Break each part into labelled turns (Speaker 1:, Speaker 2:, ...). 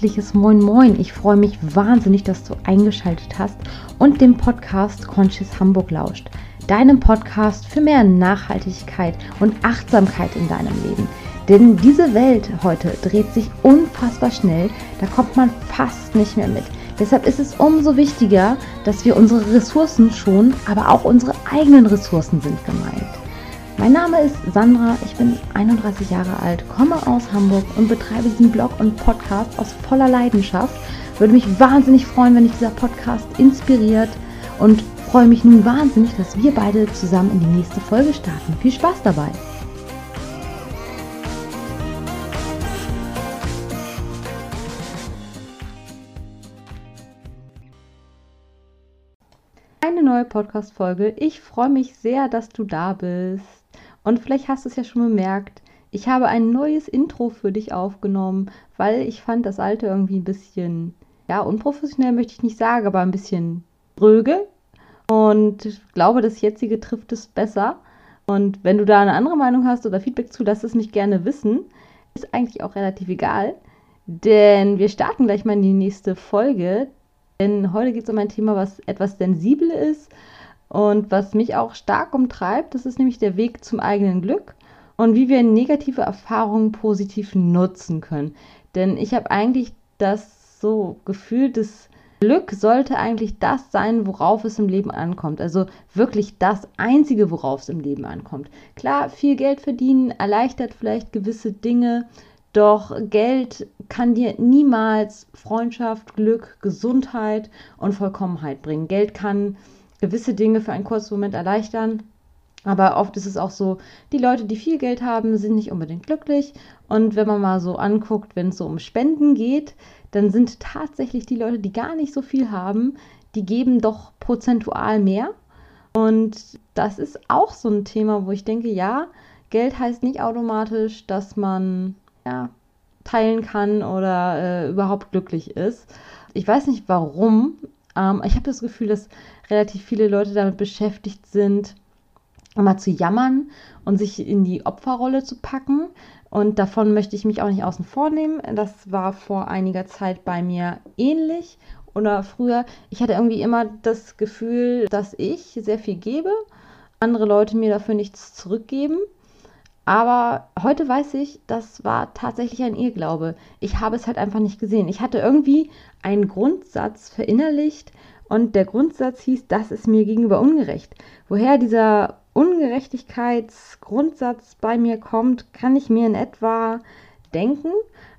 Speaker 1: herzliches Moin Moin. Ich freue mich wahnsinnig, dass du eingeschaltet hast und dem Podcast Conscious Hamburg lauscht. Deinem Podcast für mehr Nachhaltigkeit und Achtsamkeit in deinem Leben. Denn diese Welt heute dreht sich unfassbar schnell, da kommt man fast nicht mehr mit. Deshalb ist es umso wichtiger, dass wir unsere Ressourcen schonen, aber auch unsere eigenen Ressourcen sind gemeint. Mein Name ist Sandra, ich bin 31 Jahre alt, komme aus Hamburg und betreibe diesen Blog und Podcast aus voller Leidenschaft. Würde mich wahnsinnig freuen, wenn dich dieser Podcast inspiriert und freue mich nun wahnsinnig, dass wir beide zusammen in die nächste Folge starten. Viel Spaß dabei! Eine neue Podcast-Folge. Ich freue mich sehr, dass du da bist. Und vielleicht hast du es ja schon bemerkt, ich habe ein neues Intro für dich aufgenommen, weil ich fand das alte irgendwie ein bisschen, ja, unprofessionell möchte ich nicht sagen, aber ein bisschen dröge. Und ich glaube, das jetzige trifft es besser. Und wenn du da eine andere Meinung hast oder Feedback zu, lass es mich gerne wissen. Ist eigentlich auch relativ egal. Denn wir starten gleich mal in die nächste Folge. Denn heute geht es um ein Thema, was etwas sensibel ist und was mich auch stark umtreibt, das ist nämlich der Weg zum eigenen Glück und wie wir negative Erfahrungen positiv nutzen können. Denn ich habe eigentlich das so Gefühl, das Glück sollte eigentlich das sein, worauf es im Leben ankommt. Also wirklich das Einzige, worauf es im Leben ankommt. Klar, viel Geld verdienen erleichtert vielleicht gewisse Dinge, doch Geld kann dir niemals Freundschaft, Glück, Gesundheit und Vollkommenheit bringen. Geld kann gewisse Dinge für einen kurzen Moment erleichtern. Aber oft ist es auch so, die Leute, die viel Geld haben, sind nicht unbedingt glücklich. Und wenn man mal so anguckt, wenn es so um Spenden geht, dann sind tatsächlich die Leute, die gar nicht so viel haben, die geben doch prozentual mehr. Und das ist auch so ein Thema, wo ich denke, ja, Geld heißt nicht automatisch, dass man ja, teilen kann oder äh, überhaupt glücklich ist. Ich weiß nicht warum, ähm, ich habe das Gefühl, dass relativ viele Leute damit beschäftigt sind, mal zu jammern und sich in die Opferrolle zu packen. Und davon möchte ich mich auch nicht außen vor nehmen. Das war vor einiger Zeit bei mir ähnlich oder früher. Ich hatte irgendwie immer das Gefühl, dass ich sehr viel gebe, andere Leute mir dafür nichts zurückgeben. Aber heute weiß ich, das war tatsächlich ein Irrglaube. Ich habe es halt einfach nicht gesehen. Ich hatte irgendwie einen Grundsatz verinnerlicht und der Grundsatz hieß, das ist mir gegenüber ungerecht. Woher dieser Ungerechtigkeitsgrundsatz bei mir kommt, kann ich mir in etwa denken.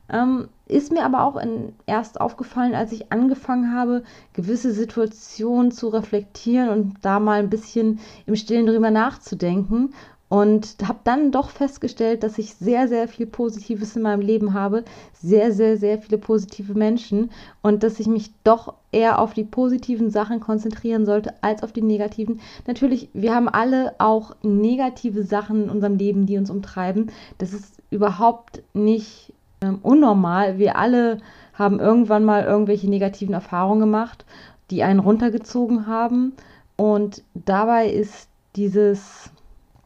Speaker 1: Ähm, ist mir aber auch in, erst aufgefallen, als ich angefangen habe, gewisse Situationen zu reflektieren und da mal ein bisschen im Stillen drüber nachzudenken und habe dann doch festgestellt, dass ich sehr, sehr viel Positives in meinem Leben habe, sehr, sehr, sehr viele positive Menschen und dass ich mich doch eher auf die positiven Sachen konzentrieren sollte als auf die negativen. Natürlich, wir haben alle auch negative Sachen in unserem Leben, die uns umtreiben. Das ist überhaupt nicht ähm, unnormal. Wir alle haben irgendwann mal irgendwelche negativen Erfahrungen gemacht, die einen runtergezogen haben. Und dabei ist dieses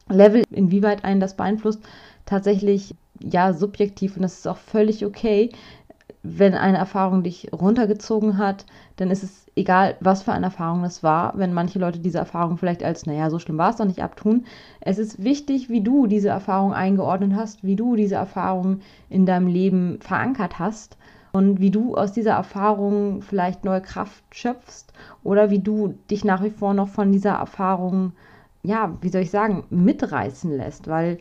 Speaker 1: Level, inwieweit einen das beeinflusst, tatsächlich ja subjektiv und das ist auch völlig okay. Wenn eine Erfahrung dich runtergezogen hat, dann ist es egal, was für eine Erfahrung das war. Wenn manche Leute diese Erfahrung vielleicht als, naja, so schlimm war es doch nicht abtun. Es ist wichtig, wie du diese Erfahrung eingeordnet hast, wie du diese Erfahrung in deinem Leben verankert hast und wie du aus dieser Erfahrung vielleicht neue Kraft schöpfst oder wie du dich nach wie vor noch von dieser Erfahrung ja, wie soll ich sagen, mitreißen lässt, weil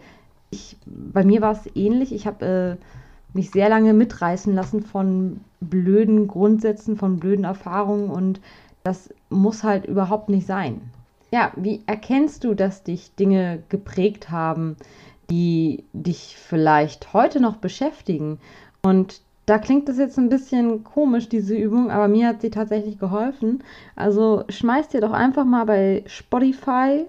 Speaker 1: ich, bei mir war es ähnlich. Ich habe äh, mich sehr lange mitreißen lassen von blöden Grundsätzen, von blöden Erfahrungen und das muss halt überhaupt nicht sein. Ja, wie erkennst du, dass dich Dinge geprägt haben, die dich vielleicht heute noch beschäftigen? Und da klingt das jetzt ein bisschen komisch, diese Übung, aber mir hat sie tatsächlich geholfen. Also schmeiß dir doch einfach mal bei Spotify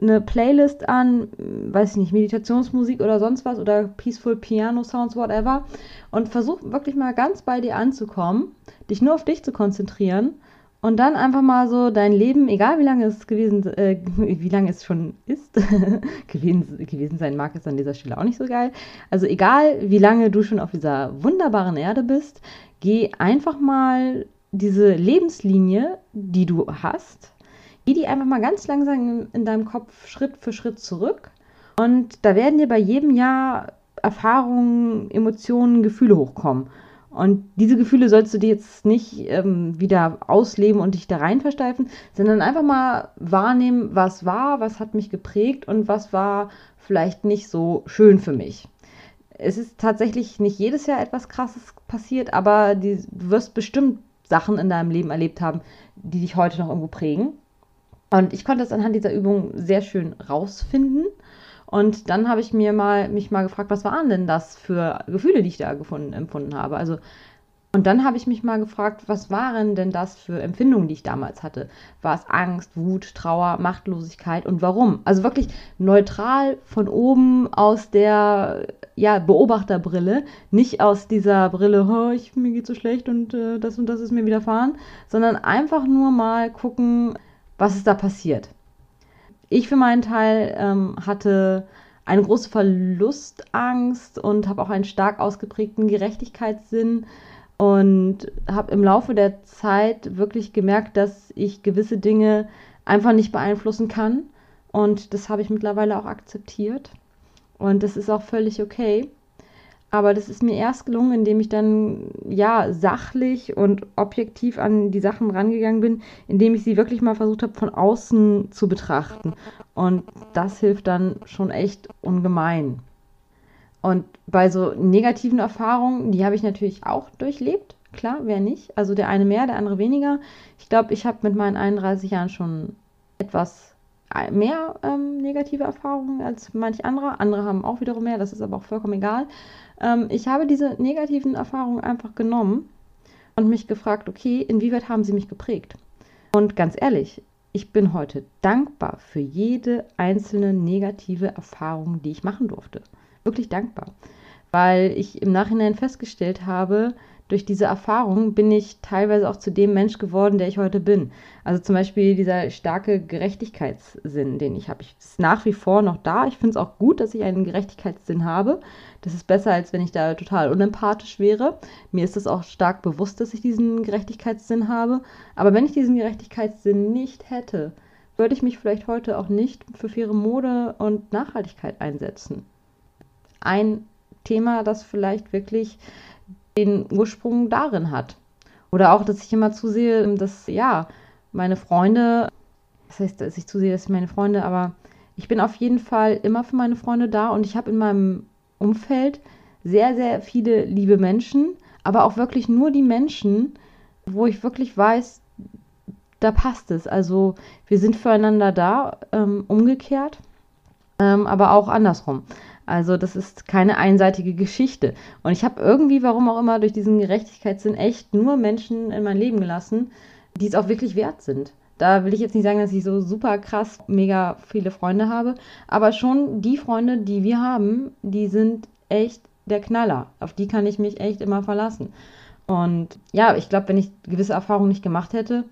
Speaker 1: eine Playlist an, weiß ich nicht, Meditationsmusik oder sonst was oder Peaceful Piano Sounds, whatever. Und versuch wirklich mal ganz bei dir anzukommen, dich nur auf dich zu konzentrieren und dann einfach mal so dein Leben, egal wie lange es gewesen, äh, wie lange es schon ist, gewesen, gewesen sein mag, ist an dieser Stelle auch nicht so geil. Also egal wie lange du schon auf dieser wunderbaren Erde bist, geh einfach mal diese Lebenslinie, die du hast, geh die einfach mal ganz langsam in, in deinem Kopf Schritt für Schritt zurück. Und da werden dir bei jedem Jahr Erfahrungen, Emotionen, Gefühle hochkommen. Und diese Gefühle sollst du dir jetzt nicht ähm, wieder ausleben und dich da rein versteifen, sondern einfach mal wahrnehmen, was war, was hat mich geprägt und was war vielleicht nicht so schön für mich. Es ist tatsächlich nicht jedes Jahr etwas Krasses passiert, aber die, du wirst bestimmt Sachen in deinem Leben erlebt haben, die dich heute noch irgendwo prägen. Und ich konnte es anhand dieser Übung sehr schön rausfinden. Und dann habe ich mir mal, mich mal gefragt, was waren denn das für Gefühle, die ich da gefunden, empfunden habe. Also, und dann habe ich mich mal gefragt, was waren denn das für Empfindungen, die ich damals hatte? War es Angst, Wut, Trauer, Machtlosigkeit und warum? Also wirklich neutral von oben aus der ja, Beobachterbrille, nicht aus dieser Brille, oh, ich, mir geht so schlecht und äh, das und das ist mir widerfahren, sondern einfach nur mal gucken, was ist da passiert. Ich für meinen Teil ähm, hatte eine große Verlustangst und habe auch einen stark ausgeprägten Gerechtigkeitssinn und habe im Laufe der Zeit wirklich gemerkt, dass ich gewisse Dinge einfach nicht beeinflussen kann. Und das habe ich mittlerweile auch akzeptiert. Und das ist auch völlig okay. Aber das ist mir erst gelungen, indem ich dann ja sachlich und objektiv an die Sachen rangegangen bin, indem ich sie wirklich mal versucht habe, von außen zu betrachten. Und das hilft dann schon echt ungemein. Und bei so negativen Erfahrungen, die habe ich natürlich auch durchlebt. Klar, wer nicht? Also der eine mehr, der andere weniger. Ich glaube, ich habe mit meinen 31 Jahren schon etwas mehr ähm, negative Erfahrungen als manch andere. Andere haben auch wiederum mehr, das ist aber auch vollkommen egal. Ähm, ich habe diese negativen Erfahrungen einfach genommen und mich gefragt, okay, inwieweit haben sie mich geprägt? Und ganz ehrlich, ich bin heute dankbar für jede einzelne negative Erfahrung, die ich machen durfte. Wirklich dankbar, weil ich im Nachhinein festgestellt habe, durch diese Erfahrung bin ich teilweise auch zu dem Mensch geworden, der ich heute bin. Also zum Beispiel dieser starke Gerechtigkeitssinn, den ich habe. Ich ist nach wie vor noch da. Ich finde es auch gut, dass ich einen Gerechtigkeitssinn habe. Das ist besser, als wenn ich da total unempathisch wäre. Mir ist es auch stark bewusst, dass ich diesen Gerechtigkeitssinn habe. Aber wenn ich diesen Gerechtigkeitssinn nicht hätte, würde ich mich vielleicht heute auch nicht für faire Mode und Nachhaltigkeit einsetzen. Ein Thema, das vielleicht wirklich den Ursprung darin hat. Oder auch, dass ich immer zusehe, dass, ja, meine Freunde, das heißt, dass ich zusehe, dass ich meine Freunde, aber ich bin auf jeden Fall immer für meine Freunde da und ich habe in meinem Umfeld sehr, sehr viele liebe Menschen, aber auch wirklich nur die Menschen, wo ich wirklich weiß, da passt es. Also wir sind füreinander da, ähm, umgekehrt, ähm, aber auch andersrum. Also das ist keine einseitige Geschichte. Und ich habe irgendwie, warum auch immer, durch diesen Gerechtigkeitssinn echt nur Menschen in mein Leben gelassen, die es auch wirklich wert sind. Da will ich jetzt nicht sagen, dass ich so super krass, mega viele Freunde habe, aber schon die Freunde, die wir haben, die sind echt der Knaller. Auf die kann ich mich echt immer verlassen. Und ja, ich glaube, wenn ich gewisse Erfahrungen nicht gemacht hätte,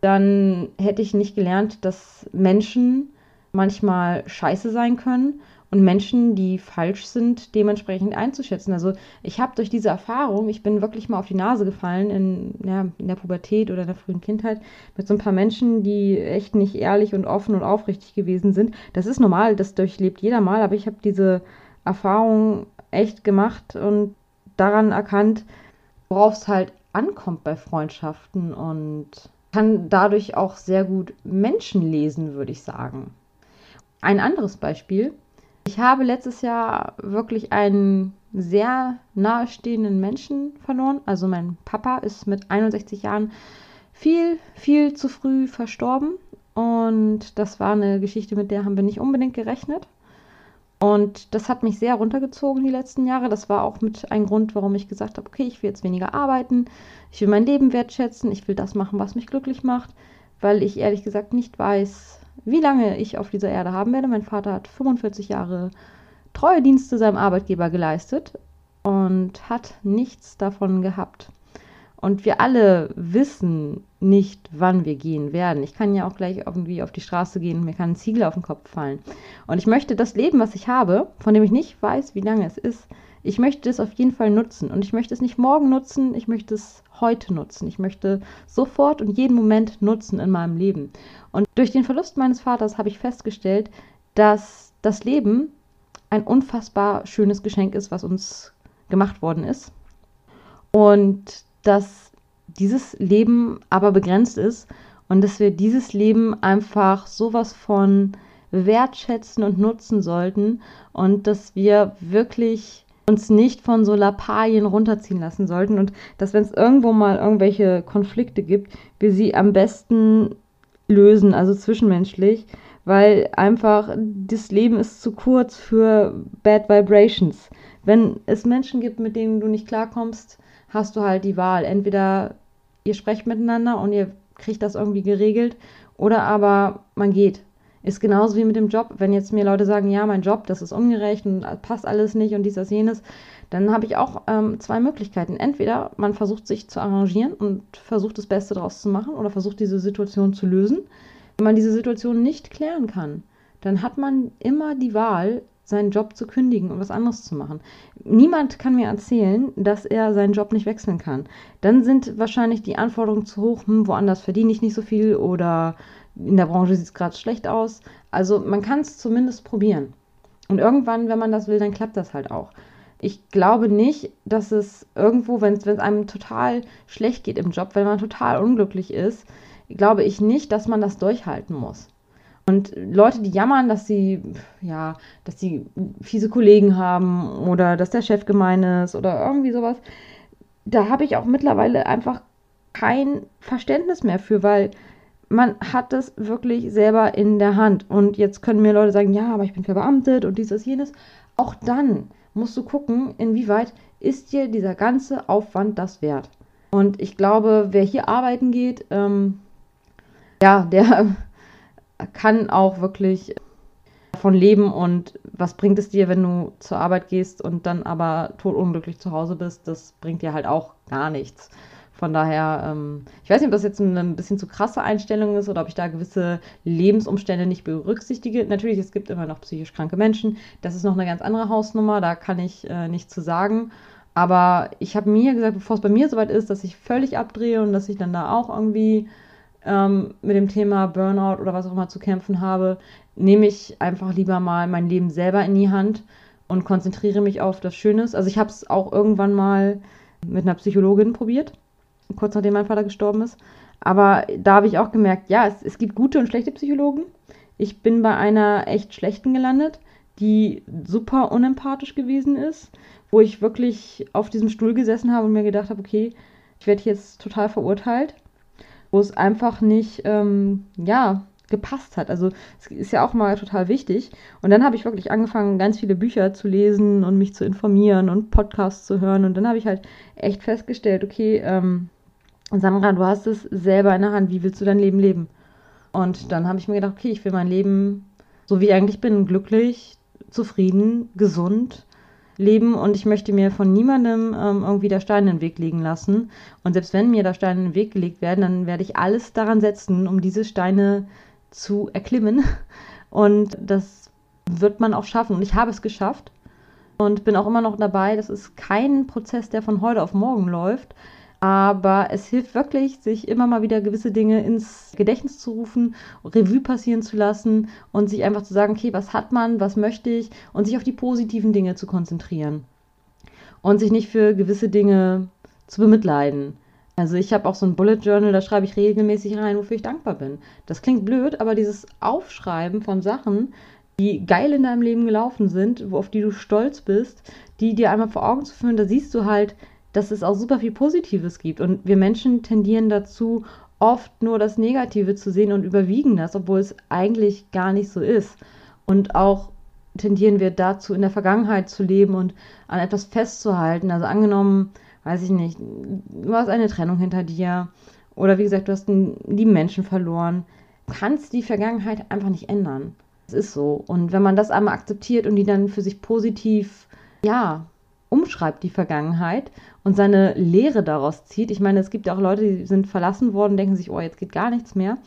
Speaker 1: dann hätte ich nicht gelernt, dass Menschen manchmal scheiße sein können und Menschen, die falsch sind, dementsprechend einzuschätzen. Also ich habe durch diese Erfahrung, ich bin wirklich mal auf die Nase gefallen in, ja, in der Pubertät oder in der frühen Kindheit mit so ein paar Menschen, die echt nicht ehrlich und offen und aufrichtig gewesen sind. Das ist normal, das durchlebt jeder mal, aber ich habe diese Erfahrung echt gemacht und daran erkannt, worauf es halt ankommt bei Freundschaften und kann dadurch auch sehr gut Menschen lesen, würde ich sagen. Ein anderes Beispiel, ich habe letztes Jahr wirklich einen sehr nahestehenden Menschen verloren. Also mein Papa ist mit 61 Jahren viel, viel zu früh verstorben. Und das war eine Geschichte, mit der haben wir nicht unbedingt gerechnet. Und das hat mich sehr runtergezogen die letzten Jahre. Das war auch mit ein Grund, warum ich gesagt habe, okay, ich will jetzt weniger arbeiten, ich will mein Leben wertschätzen, ich will das machen, was mich glücklich macht, weil ich ehrlich gesagt nicht weiß, wie lange ich auf dieser Erde haben werde. Mein Vater hat 45 Jahre treue Dienste seinem Arbeitgeber geleistet und hat nichts davon gehabt. Und wir alle wissen nicht, wann wir gehen werden. Ich kann ja auch gleich irgendwie auf die Straße gehen mir kann ein Ziegel auf den Kopf fallen. Und ich möchte das Leben, was ich habe, von dem ich nicht weiß, wie lange es ist, ich möchte es auf jeden Fall nutzen. Und ich möchte es nicht morgen nutzen, ich möchte es heute nutzen. Ich möchte sofort und jeden Moment nutzen in meinem Leben. Und durch den Verlust meines Vaters habe ich festgestellt, dass das Leben ein unfassbar schönes Geschenk ist, was uns gemacht worden ist. Und dass dieses Leben aber begrenzt ist und dass wir dieses Leben einfach sowas von wertschätzen und nutzen sollten und dass wir wirklich uns nicht von so Lappalien runterziehen lassen sollten und dass wenn es irgendwo mal irgendwelche Konflikte gibt, wir sie am besten lösen, also zwischenmenschlich, weil einfach das Leben ist zu kurz für Bad Vibrations. Wenn es Menschen gibt, mit denen du nicht klarkommst, hast du halt die Wahl. Entweder ihr sprecht miteinander und ihr kriegt das irgendwie geregelt oder aber man geht. Ist genauso wie mit dem Job. Wenn jetzt mir Leute sagen, ja, mein Job, das ist ungerecht und passt alles nicht und dies, das, jenes, dann habe ich auch ähm, zwei Möglichkeiten. Entweder man versucht sich zu arrangieren und versucht das Beste daraus zu machen oder versucht diese Situation zu lösen. Wenn man diese Situation nicht klären kann, dann hat man immer die Wahl, seinen Job zu kündigen und was anderes zu machen. Niemand kann mir erzählen, dass er seinen Job nicht wechseln kann. Dann sind wahrscheinlich die Anforderungen zu hoch, hm, woanders verdiene ich nicht so viel oder in der Branche sieht es gerade schlecht aus. Also man kann es zumindest probieren. Und irgendwann, wenn man das will, dann klappt das halt auch. Ich glaube nicht, dass es irgendwo, wenn es einem total schlecht geht im Job, wenn man total unglücklich ist, glaube ich nicht, dass man das durchhalten muss. Und Leute, die jammern, dass sie, ja, dass sie fiese Kollegen haben oder dass der Chef gemein ist oder irgendwie sowas, da habe ich auch mittlerweile einfach kein Verständnis mehr für, weil man hat es wirklich selber in der Hand. Und jetzt können mir Leute sagen, ja, aber ich bin verbeamtet und dieses, jenes. Auch dann musst du gucken, inwieweit ist dir dieser ganze Aufwand das wert. Und ich glaube, wer hier arbeiten geht, ähm, ja, der kann auch wirklich davon leben und was bringt es dir, wenn du zur Arbeit gehst und dann aber totunglücklich zu Hause bist? Das bringt dir halt auch gar nichts. Von daher, ähm, ich weiß nicht, ob das jetzt eine ein bisschen zu krasse Einstellung ist oder ob ich da gewisse Lebensumstände nicht berücksichtige. Natürlich, es gibt immer noch psychisch kranke Menschen. Das ist noch eine ganz andere Hausnummer, da kann ich äh, nichts zu sagen. Aber ich habe mir gesagt, bevor es bei mir soweit ist, dass ich völlig abdrehe und dass ich dann da auch irgendwie ähm, mit dem Thema Burnout oder was auch immer zu kämpfen habe, nehme ich einfach lieber mal mein Leben selber in die Hand und konzentriere mich auf das Schönes. Also ich habe es auch irgendwann mal mit einer Psychologin probiert, kurz nachdem mein Vater gestorben ist. Aber da habe ich auch gemerkt, ja, es, es gibt gute und schlechte Psychologen. Ich bin bei einer echt schlechten gelandet, die super unempathisch gewesen ist, wo ich wirklich auf diesem Stuhl gesessen habe und mir gedacht habe, okay, ich werde jetzt total verurteilt wo es einfach nicht, ähm, ja, gepasst hat. Also es ist ja auch mal total wichtig. Und dann habe ich wirklich angefangen, ganz viele Bücher zu lesen und mich zu informieren und Podcasts zu hören. Und dann habe ich halt echt festgestellt, okay, ähm, Sandra, du hast es selber in der Hand. Wie willst du dein Leben leben? Und dann habe ich mir gedacht, okay, ich will mein Leben so wie ich eigentlich bin, glücklich, zufrieden, gesund leben und ich möchte mir von niemandem ähm, irgendwie da Steine in den Weg legen lassen. Und selbst wenn mir da Steine in den Weg gelegt werden, dann werde ich alles daran setzen, um diese Steine zu erklimmen. Und das wird man auch schaffen. Und ich habe es geschafft und bin auch immer noch dabei. Das ist kein Prozess, der von heute auf morgen läuft. Aber es hilft wirklich, sich immer mal wieder gewisse Dinge ins Gedächtnis zu rufen, Revue passieren zu lassen und sich einfach zu sagen, okay, was hat man, was möchte ich und sich auf die positiven Dinge zu konzentrieren. Und sich nicht für gewisse Dinge zu bemitleiden. Also ich habe auch so ein Bullet Journal, da schreibe ich regelmäßig rein, wofür ich dankbar bin. Das klingt blöd, aber dieses Aufschreiben von Sachen, die geil in deinem Leben gelaufen sind, auf die du stolz bist, die dir einmal vor Augen zu führen, da siehst du halt, dass es auch super viel Positives gibt. Und wir Menschen tendieren dazu, oft nur das Negative zu sehen und überwiegen das, obwohl es eigentlich gar nicht so ist. Und auch tendieren wir dazu, in der Vergangenheit zu leben und an etwas festzuhalten. Also angenommen, weiß ich nicht, du hast eine Trennung hinter dir oder wie gesagt, du hast einen lieben Menschen verloren. Du kannst die Vergangenheit einfach nicht ändern. Es ist so. Und wenn man das einmal akzeptiert und die dann für sich positiv, ja, umschreibt, die Vergangenheit, und seine Lehre daraus zieht. Ich meine, es gibt ja auch Leute, die sind verlassen worden, denken sich, oh, jetzt geht gar nichts mehr.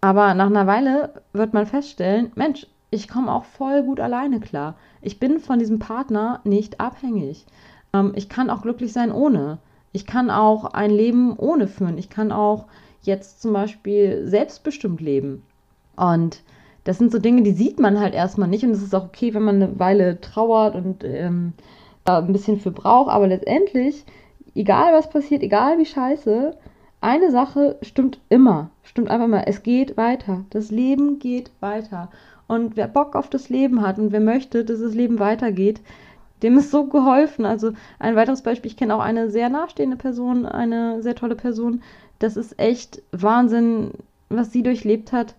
Speaker 1: Aber nach einer Weile wird man feststellen, Mensch, ich komme auch voll gut alleine klar. Ich bin von diesem Partner nicht abhängig. Ähm, ich kann auch glücklich sein ohne. Ich kann auch ein Leben ohne führen. Ich kann auch jetzt zum Beispiel selbstbestimmt leben. Und das sind so Dinge, die sieht man halt erstmal nicht. Und es ist auch okay, wenn man eine Weile trauert und ähm, da ein bisschen für braucht. Aber letztendlich, egal was passiert, egal wie scheiße, eine Sache stimmt immer. Stimmt einfach mal. Es geht weiter. Das Leben geht weiter. Und wer Bock auf das Leben hat und wer möchte, dass das Leben weitergeht, dem ist so geholfen. Also ein weiteres Beispiel, ich kenne auch eine sehr nahestehende Person, eine sehr tolle Person. Das ist echt Wahnsinn, was sie durchlebt hat.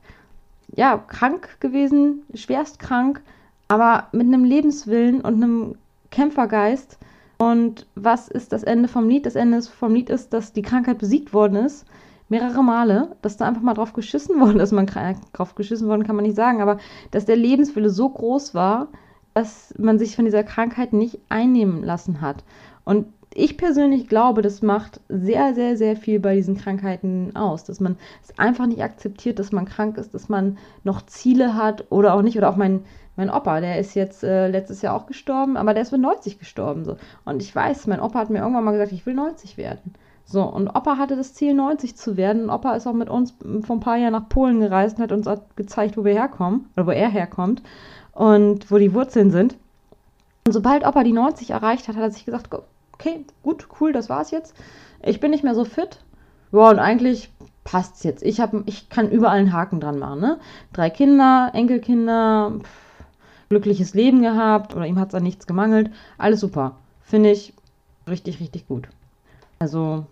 Speaker 1: Ja, krank gewesen, schwerst krank, aber mit einem Lebenswillen und einem Kämpfergeist. Und was ist das Ende vom Lied? Das Ende vom Lied ist, dass die Krankheit besiegt worden ist mehrere Male, dass da einfach mal drauf geschissen worden ist. Man drauf geschissen worden kann man nicht sagen, aber dass der Lebenswille so groß war, dass man sich von dieser Krankheit nicht einnehmen lassen hat. Und ich persönlich glaube, das macht sehr, sehr, sehr viel bei diesen Krankheiten aus, dass man es einfach nicht akzeptiert, dass man krank ist, dass man noch Ziele hat oder auch nicht. Oder auch mein, mein Opa, der ist jetzt äh, letztes Jahr auch gestorben, aber der ist mit 90 gestorben. So. Und ich weiß, mein Opa hat mir irgendwann mal gesagt, ich will 90 werden. So, und Opa hatte das Ziel, 90 zu werden. Und Opa ist auch mit uns vor ein paar Jahren nach Polen gereist und hat uns gezeigt, wo wir herkommen, oder wo er herkommt und wo die Wurzeln sind. Und sobald Opa die 90 erreicht hat, hat er sich gesagt, okay, gut, cool, das war's jetzt. Ich bin nicht mehr so fit. Ja, und eigentlich passt's jetzt. Ich, hab, ich kann überall einen Haken dran machen. Ne? Drei Kinder, Enkelkinder, pff, glückliches Leben gehabt oder ihm hat's an nichts gemangelt. Alles super. Finde ich richtig, richtig gut. Also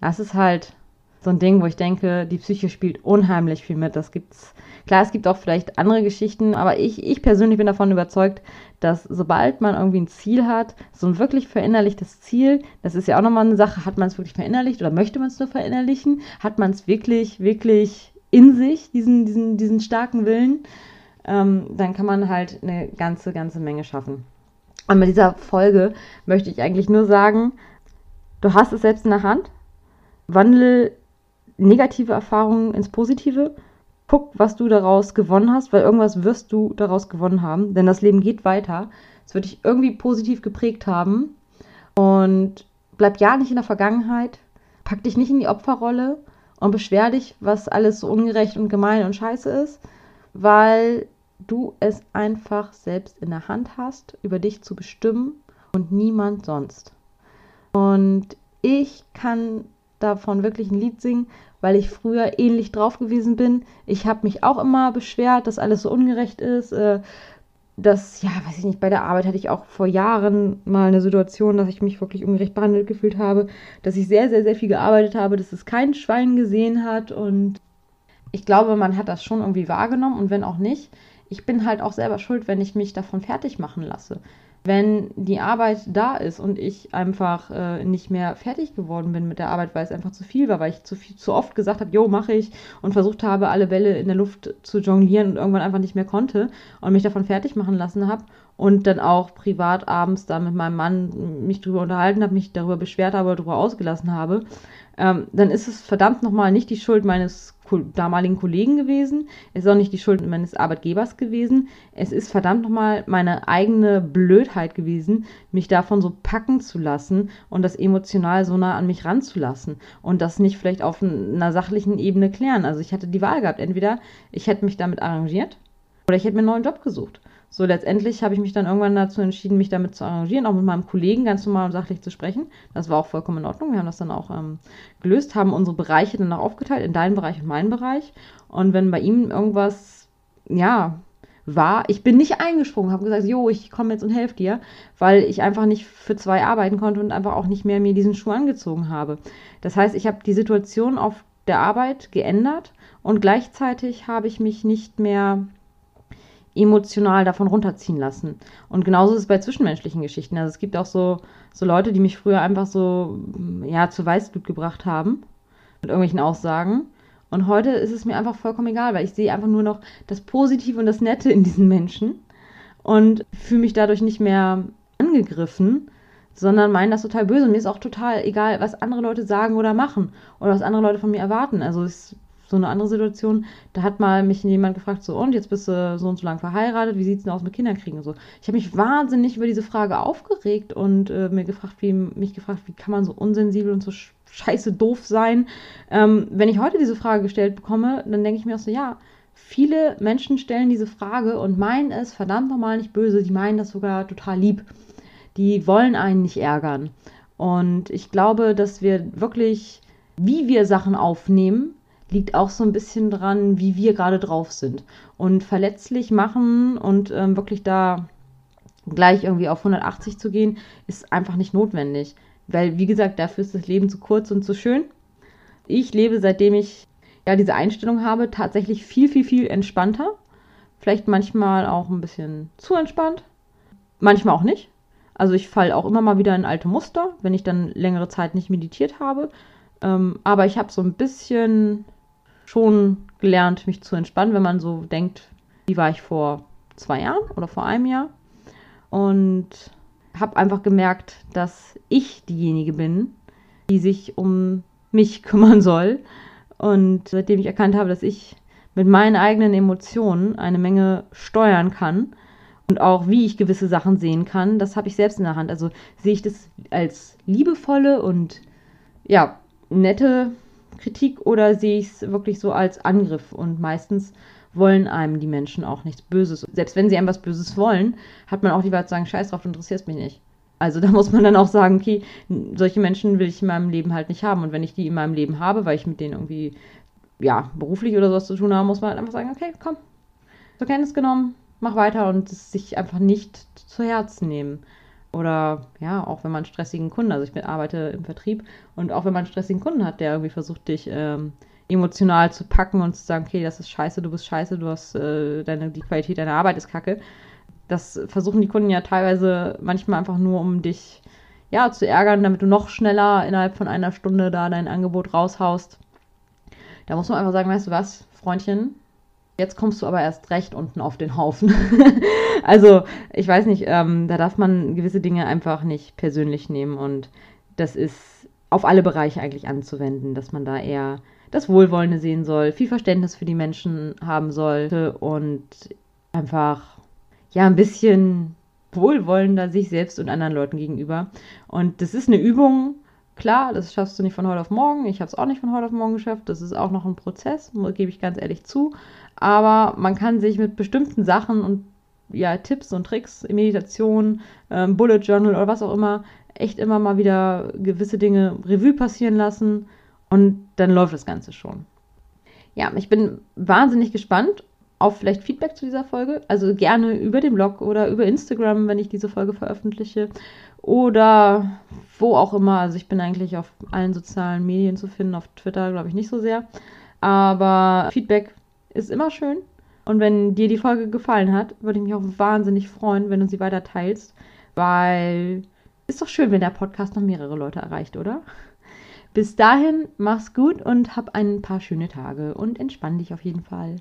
Speaker 1: das ist halt so ein Ding, wo ich denke, die Psyche spielt unheimlich viel mit. Das gibt's. Klar, es gibt auch vielleicht andere Geschichten, aber ich, ich persönlich bin davon überzeugt, dass sobald man irgendwie ein Ziel hat, so ein wirklich verinnerlichtes Ziel, das ist ja auch nochmal eine Sache, hat man es wirklich verinnerlicht oder möchte man es nur verinnerlichen? Hat man es wirklich, wirklich in sich, diesen, diesen, diesen starken Willen? Ähm, dann kann man halt eine ganze, ganze Menge schaffen. Und mit dieser Folge möchte ich eigentlich nur sagen, du hast es selbst in der Hand wandle negative Erfahrungen ins Positive. Guck, was du daraus gewonnen hast, weil irgendwas wirst du daraus gewonnen haben. Denn das Leben geht weiter. Es wird dich irgendwie positiv geprägt haben. Und bleib ja nicht in der Vergangenheit. Pack dich nicht in die Opferrolle und beschwer dich, was alles so ungerecht und gemein und scheiße ist, weil du es einfach selbst in der Hand hast, über dich zu bestimmen und niemand sonst. Und ich kann davon wirklich ein Lied singen, weil ich früher ähnlich drauf gewesen bin. Ich habe mich auch immer beschwert, dass alles so ungerecht ist. Äh, dass, ja, weiß ich nicht, bei der Arbeit hatte ich auch vor Jahren mal eine Situation, dass ich mich wirklich ungerecht behandelt gefühlt habe, dass ich sehr, sehr, sehr viel gearbeitet habe, dass es kein Schwein gesehen hat und ich glaube, man hat das schon irgendwie wahrgenommen und wenn auch nicht, ich bin halt auch selber schuld, wenn ich mich davon fertig machen lasse wenn die Arbeit da ist und ich einfach äh, nicht mehr fertig geworden bin mit der Arbeit, weil es einfach zu viel war, weil ich zu, viel, zu oft gesagt habe, jo, mache ich und versucht habe, alle Bälle in der Luft zu jonglieren und irgendwann einfach nicht mehr konnte und mich davon fertig machen lassen habe und dann auch privat abends da mit meinem Mann mich drüber unterhalten habe, mich darüber beschwert habe oder darüber ausgelassen habe, ähm, dann ist es verdammt nochmal nicht die Schuld meines damaligen Kollegen gewesen. Es ist auch nicht die Schuld meines Arbeitgebers gewesen. Es ist verdammt nochmal meine eigene Blödheit gewesen, mich davon so packen zu lassen und das emotional so nah an mich ranzulassen und das nicht vielleicht auf einer sachlichen Ebene klären. Also ich hatte die Wahl gehabt. Entweder ich hätte mich damit arrangiert oder ich hätte mir einen neuen Job gesucht. So, letztendlich habe ich mich dann irgendwann dazu entschieden, mich damit zu arrangieren, auch mit meinem Kollegen ganz normal und sachlich zu sprechen. Das war auch vollkommen in Ordnung. Wir haben das dann auch ähm, gelöst, haben unsere Bereiche dann auch aufgeteilt in deinen Bereich und meinen Bereich. Und wenn bei ihm irgendwas, ja, war, ich bin nicht eingesprungen, habe gesagt, jo, ich komme jetzt und helfe dir, weil ich einfach nicht für zwei arbeiten konnte und einfach auch nicht mehr mir diesen Schuh angezogen habe. Das heißt, ich habe die Situation auf der Arbeit geändert und gleichzeitig habe ich mich nicht mehr emotional davon runterziehen lassen. Und genauso ist es bei zwischenmenschlichen Geschichten. Also es gibt auch so, so Leute, die mich früher einfach so, ja, zu Weißblut gebracht haben. Mit irgendwelchen Aussagen. Und heute ist es mir einfach vollkommen egal, weil ich sehe einfach nur noch das Positive und das Nette in diesen Menschen und fühle mich dadurch nicht mehr angegriffen, sondern meinen das total böse. Und mir ist auch total egal, was andere Leute sagen oder machen oder was andere Leute von mir erwarten. Also es ist so eine andere Situation. Da hat mal mich jemand gefragt, so, und jetzt bist du so und so lang verheiratet, wie sieht es denn aus mit Kinderkriegen und so. Ich habe mich wahnsinnig über diese Frage aufgeregt und äh, mir gefragt, wie, mich gefragt, wie kann man so unsensibel und so scheiße doof sein. Ähm, wenn ich heute diese Frage gestellt bekomme, dann denke ich mir auch so, ja, viele Menschen stellen diese Frage und meinen es verdammt normal nicht böse, die meinen das sogar total lieb. Die wollen einen nicht ärgern. Und ich glaube, dass wir wirklich, wie wir Sachen aufnehmen, liegt auch so ein bisschen dran, wie wir gerade drauf sind. Und verletzlich machen und ähm, wirklich da gleich irgendwie auf 180 zu gehen, ist einfach nicht notwendig. Weil, wie gesagt, dafür ist das Leben zu kurz und zu schön. Ich lebe, seitdem ich ja diese Einstellung habe, tatsächlich viel, viel, viel entspannter. Vielleicht manchmal auch ein bisschen zu entspannt. Manchmal auch nicht. Also ich falle auch immer mal wieder in alte Muster, wenn ich dann längere Zeit nicht meditiert habe. Ähm, aber ich habe so ein bisschen schon gelernt, mich zu entspannen, wenn man so denkt, wie war ich vor zwei Jahren oder vor einem Jahr. Und habe einfach gemerkt, dass ich diejenige bin, die sich um mich kümmern soll. Und seitdem ich erkannt habe, dass ich mit meinen eigenen Emotionen eine Menge steuern kann und auch wie ich gewisse Sachen sehen kann, das habe ich selbst in der Hand. Also sehe ich das als liebevolle und ja, nette Kritik oder sehe ich es wirklich so als Angriff? Und meistens wollen einem die Menschen auch nichts Böses. Selbst wenn sie einem was Böses wollen, hat man auch die Wahrheit zu sagen, scheiß drauf, du interessierst mich nicht. Also da muss man dann auch sagen, okay, solche Menschen will ich in meinem Leben halt nicht haben. Und wenn ich die in meinem Leben habe, weil ich mit denen irgendwie, ja, beruflich oder sowas zu tun habe, muss man halt einfach sagen, okay, komm, zur Kenntnis genommen, mach weiter und es sich einfach nicht zu Herzen nehmen. Oder ja, auch wenn man einen stressigen Kunden, also ich arbeite im Vertrieb und auch wenn man einen stressigen Kunden hat, der irgendwie versucht, dich ähm, emotional zu packen und zu sagen, okay, das ist scheiße, du bist scheiße, du hast äh, deine, die Qualität deiner Arbeit ist kacke. Das versuchen die Kunden ja teilweise manchmal einfach nur, um dich ja, zu ärgern, damit du noch schneller innerhalb von einer Stunde da dein Angebot raushaust. Da muss man einfach sagen, weißt du was, Freundchen, Jetzt kommst du aber erst recht unten auf den Haufen. also, ich weiß nicht, ähm, da darf man gewisse Dinge einfach nicht persönlich nehmen und das ist auf alle Bereiche eigentlich anzuwenden, dass man da eher das Wohlwollende sehen soll, viel Verständnis für die Menschen haben sollte und einfach ja ein bisschen wohlwollender sich selbst und anderen Leuten gegenüber. Und das ist eine Übung, klar, das schaffst du nicht von heute auf morgen. Ich habe es auch nicht von heute auf morgen geschafft. Das ist auch noch ein Prozess, gebe ich ganz ehrlich zu aber man kann sich mit bestimmten Sachen und ja, Tipps und Tricks, Meditation, ähm, Bullet Journal oder was auch immer, echt immer mal wieder gewisse Dinge Revue passieren lassen und dann läuft das Ganze schon. Ja, ich bin wahnsinnig gespannt auf vielleicht Feedback zu dieser Folge. Also gerne über den Blog oder über Instagram, wenn ich diese Folge veröffentliche. Oder wo auch immer. Also ich bin eigentlich auf allen sozialen Medien zu finden. Auf Twitter glaube ich nicht so sehr. Aber Feedback ist immer schön. Und wenn dir die Folge gefallen hat, würde ich mich auch wahnsinnig freuen, wenn du sie weiter teilst, weil ist doch schön, wenn der Podcast noch mehrere Leute erreicht, oder? Bis dahin, mach's gut und hab ein paar schöne Tage und entspann dich auf jeden Fall.